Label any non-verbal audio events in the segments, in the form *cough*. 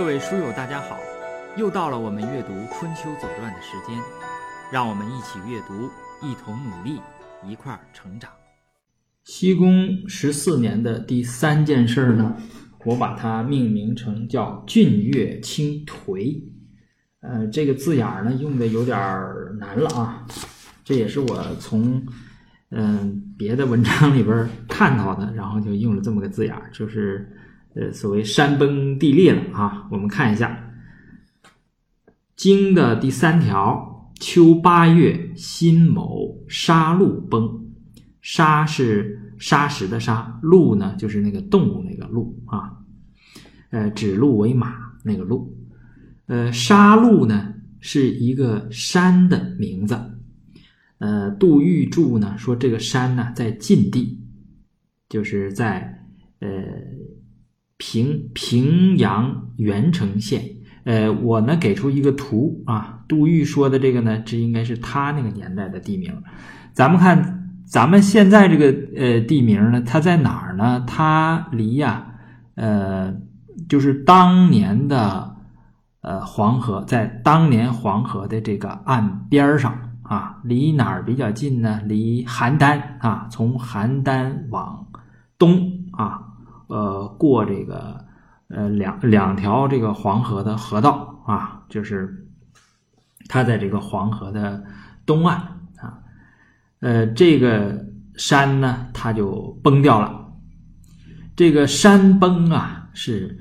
各位书友，大家好！又到了我们阅读《春秋左传》的时间，让我们一起阅读，一同努力，一块儿成长。西宫十四年的第三件事呢，我把它命名成叫“俊月清颓”。呃，这个字眼儿呢用的有点难了啊，这也是我从嗯别的文章里边看到的，然后就用了这么个字眼儿，就是呃所谓山崩地裂了啊。我们看一下经的第三条：秋八月辛卯，杀戮崩。杀是沙石的杀，鹿呢就是那个动物那个鹿啊，呃，指鹿为马那个鹿。呃，杀戮呢是一个山的名字。呃，杜预注呢说这个山呢在晋地，就是在呃平平阳原城县。呃，我呢给出一个图啊，杜预说的这个呢，这应该是他那个年代的地名。咱们看咱们现在这个呃地名呢，它在哪儿呢？它离呀呃就是当年的。呃，黄河在当年黄河的这个岸边上啊，离哪儿比较近呢？离邯郸啊，从邯郸往东啊，呃，过这个呃两两条这个黄河的河道啊，就是它在这个黄河的东岸啊，呃，这个山呢，它就崩掉了。这个山崩啊，是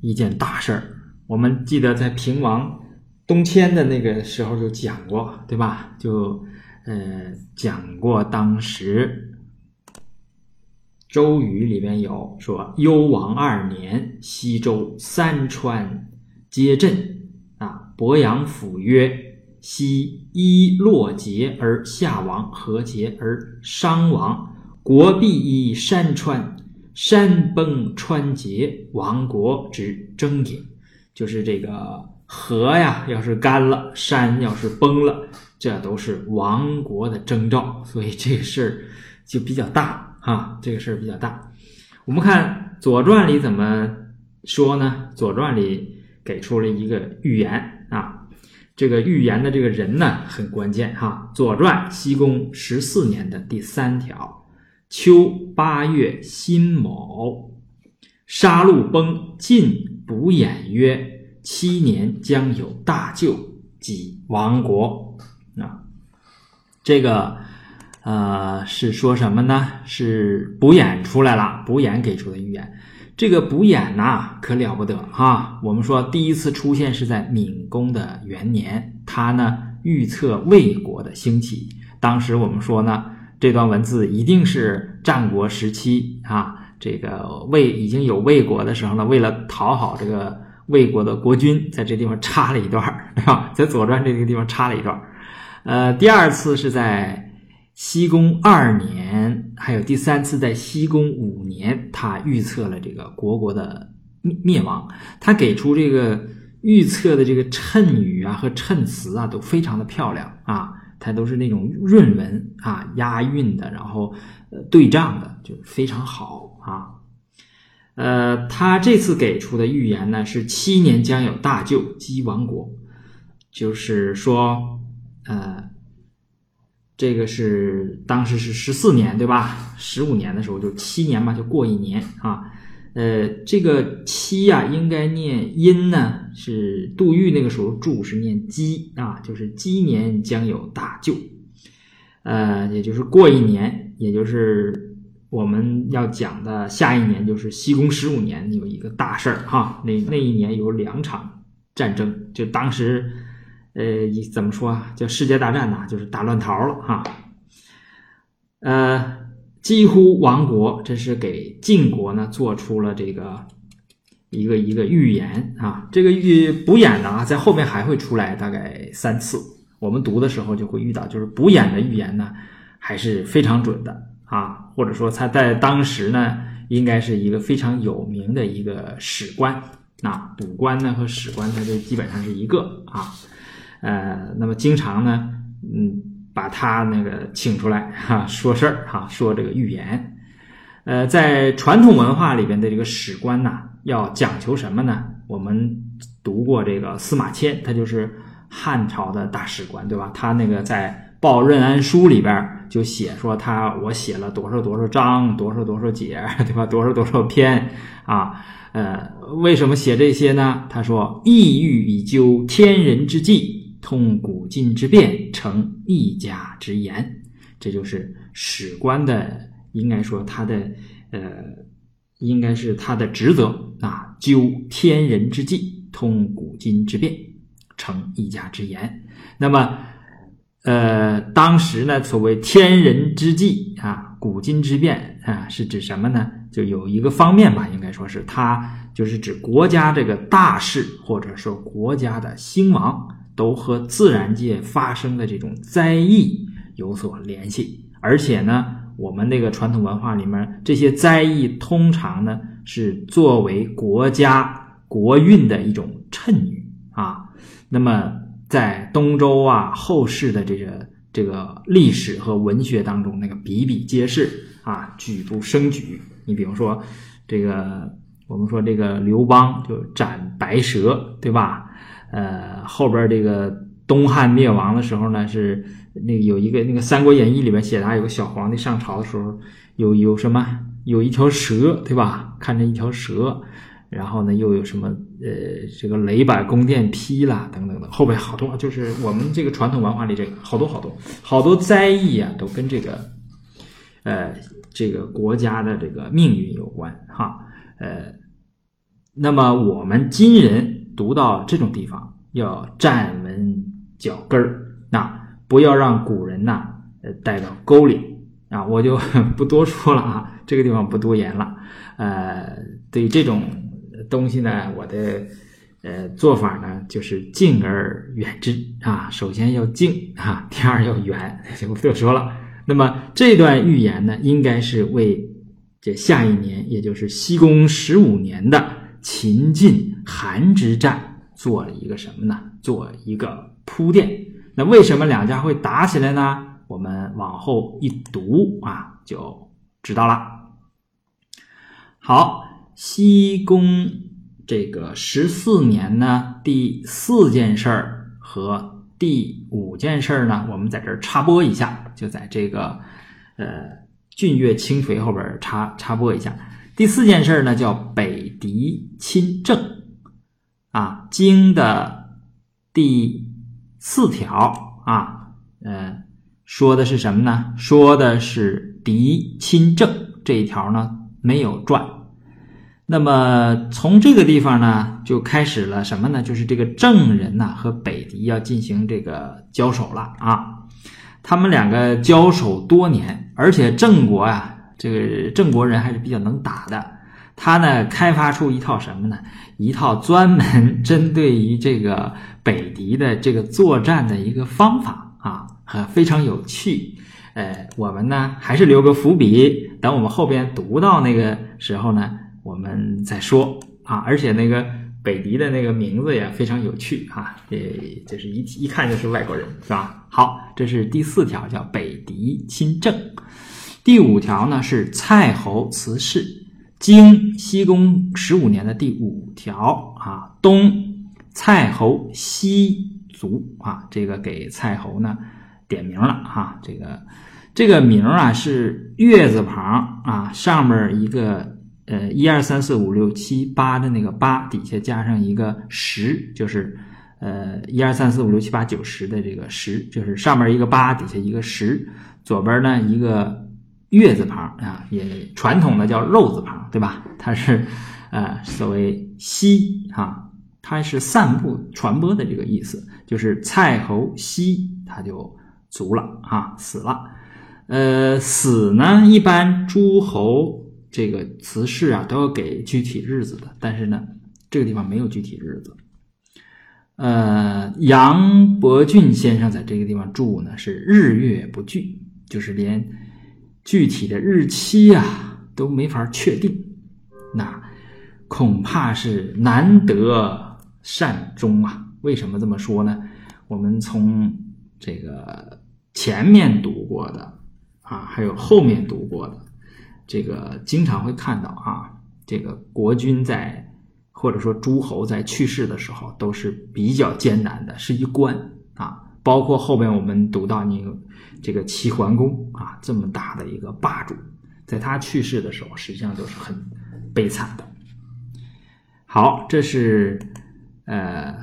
一件大事儿。我们记得在平王东迁的那个时候就讲过，对吧？就呃讲过当时《周瑜》里边有说：“幽王二年，西周三川皆震。”啊，伯阳府曰：“西依洛节而下亡，何节而伤亡？国必依山川，山崩川竭，亡国之征也。”就是这个河呀，要是干了，山要是崩了，这都是亡国的征兆，所以这个事儿就比较大啊。这个事儿比较大。我们看《左传》里怎么说呢？《左传》里给出了一个预言啊，这个预言的这个人呢很关键哈。《左传》西宫十四年的第三条：秋八月辛卯，杀戮崩晋。卜衍曰：“七年将有大救，即亡国。”啊，这个呃是说什么呢？是卜衍出来了，卜衍给出的预言。这个卜衍呐，可了不得哈！我们说第一次出现是在闵公的元年，他呢预测魏国的兴起。当时我们说呢，这段文字一定是战国时期啊。这个魏已经有魏国的时候呢，为了讨好这个魏国的国君，在这地方插了一段儿，对吧？在《左传》这个地方插了一段儿。呃，第二次是在西宫二年，还有第三次在西宫五年，他预测了这个国国的灭灭亡。他给出这个预测的这个谶语啊和谶词啊都非常的漂亮啊，它都是那种润文啊、押韵的，然后呃对仗的，就非常好。啊，呃，他这次给出的预言呢是七年将有大救，击亡国，就是说，呃，这个是当时是十四年对吧？十五年的时候就七年嘛，就过一年啊。呃，这个七呀，应该念阴呢，是杜预那个时候注是念鸡啊，就是鸡年将有大救，呃，也就是过一年，也就是。我们要讲的下一年就是西宫十五年，有一个大事儿哈。那那一年有两场战争，就当时，呃，怎么说啊？叫世界大战呐，就是大乱逃了哈。呃，几乎亡国，这是给晋国呢做出了这个一个一个预言啊。这个预补演的啊，在后面还会出来大概三次。我们读的时候就会遇到，就是补演的预言呢，还是非常准的。啊，或者说他在当时呢，应该是一个非常有名的一个史官。那卜官呢和史官，他就基本上是一个啊。呃，那么经常呢，嗯，把他那个请出来哈，说事儿哈，说这个预言。呃，在传统文化里边的这个史官呐，要讲求什么呢？我们读过这个司马迁，他就是汉朝的大史官，对吧？他那个在《报任安书》里边就写说他我写了多少多少章，多少多少节，对吧？多少多少篇啊？呃，为什么写这些呢？他说：“意欲以究天人之际，通古今之变，成一家之言。”这就是史官的，应该说他的呃。应该是他的职责啊，究天人之际，通古今之变，成一家之言。那么，呃，当时呢，所谓天人之际啊，古今之变啊，是指什么呢？就有一个方面吧，应该说是他就是指国家这个大事，或者说国家的兴亡，都和自然界发生的这种灾异有所联系，而且呢。我们那个传统文化里面，这些灾异通常呢是作为国家国运的一种谶语啊。那么在东周啊后世的这个这个历史和文学当中，那个比比皆是啊，举不胜举。你比如说这个，我们说这个刘邦就斩白蛇，对吧？呃，后边这个东汉灭亡的时候呢是。那有一个那个《三国演义》里面写的，有个小皇帝上朝的时候，有有什么有一条蛇，对吧？看着一条蛇，然后呢又有什么呃这个雷把宫殿劈了等等的，后边好多就是我们这个传统文化里这个好多好多好多灾异啊，都跟这个呃这个国家的这个命运有关哈呃，那么我们今人读到这种地方要站稳脚跟儿那。不要让古人呐，呃，带到沟里啊！我就 *laughs* 不多说了啊，这个地方不多言了。呃，对这种东西呢，我的呃做法呢，就是敬而远之啊。首先要敬啊，第二要远，就不多说了。那么这段预言呢，应该是为这下一年，也就是西宫十五年的秦晋韩之战做了一个什么呢？做一个铺垫。那为什么两家会打起来呢？我们往后一读啊，就知道了。好，西宫这个十四年呢，第四件事儿和第五件事儿呢，我们在这儿插播一下，就在这个呃俊岳清颓后边插插播一下。第四件事儿呢，叫北狄亲政啊，经的第。四条啊，呃，说的是什么呢？说的是狄亲政这一条呢没有传。那么从这个地方呢就开始了什么呢？就是这个郑人呐和北狄要进行这个交手了啊。他们两个交手多年，而且郑国啊，这个郑国人还是比较能打的。他呢，开发出一套什么呢？一套专门针对于这个北狄的这个作战的一个方法啊，非常有趣。呃，我们呢还是留个伏笔，等我们后边读到那个时候呢，我们再说啊。而且那个北狄的那个名字也非常有趣啊，呃，就是一一看就是外国人，是吧？好，这是第四条，叫北狄亲政。第五条呢是蔡侯辞世。经西宫十五年的第五条啊，东蔡侯西族啊，这个给蔡侯呢点名了哈，这个这个名啊是月字旁啊，上面一个呃一二三四五六七八的那个八，底下加上一个十，就是呃一二三四五六七八九十的这个十，就是上面一个八，底下一个十，左边呢一个。月字旁啊，也传统的叫肉字旁，对吧？它是，呃，所谓西啊，它是散布传播的这个意思，就是蔡侯西它就足了啊，死了。呃，死呢，一般诸侯这个辞世啊，都要给具体日子的，但是呢，这个地方没有具体日子。呃，杨伯峻先生在这个地方注呢，是日月不具，就是连。具体的日期呀都没法确定，那恐怕是难得善终啊！为什么这么说呢？我们从这个前面读过的啊，还有后面读过的，这个经常会看到啊，这个国君在或者说诸侯在去世的时候都是比较艰难的，是一关啊。包括后边我们读到你这个齐桓公啊，这么大的一个霸主，在他去世的时候，实际上都是很悲惨的。好，这是呃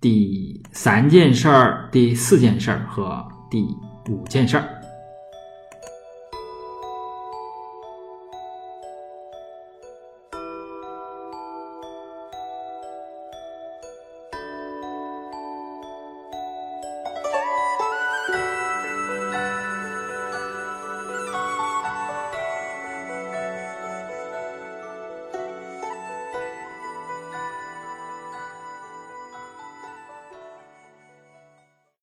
第三件事儿、第四件事儿和第五件事儿。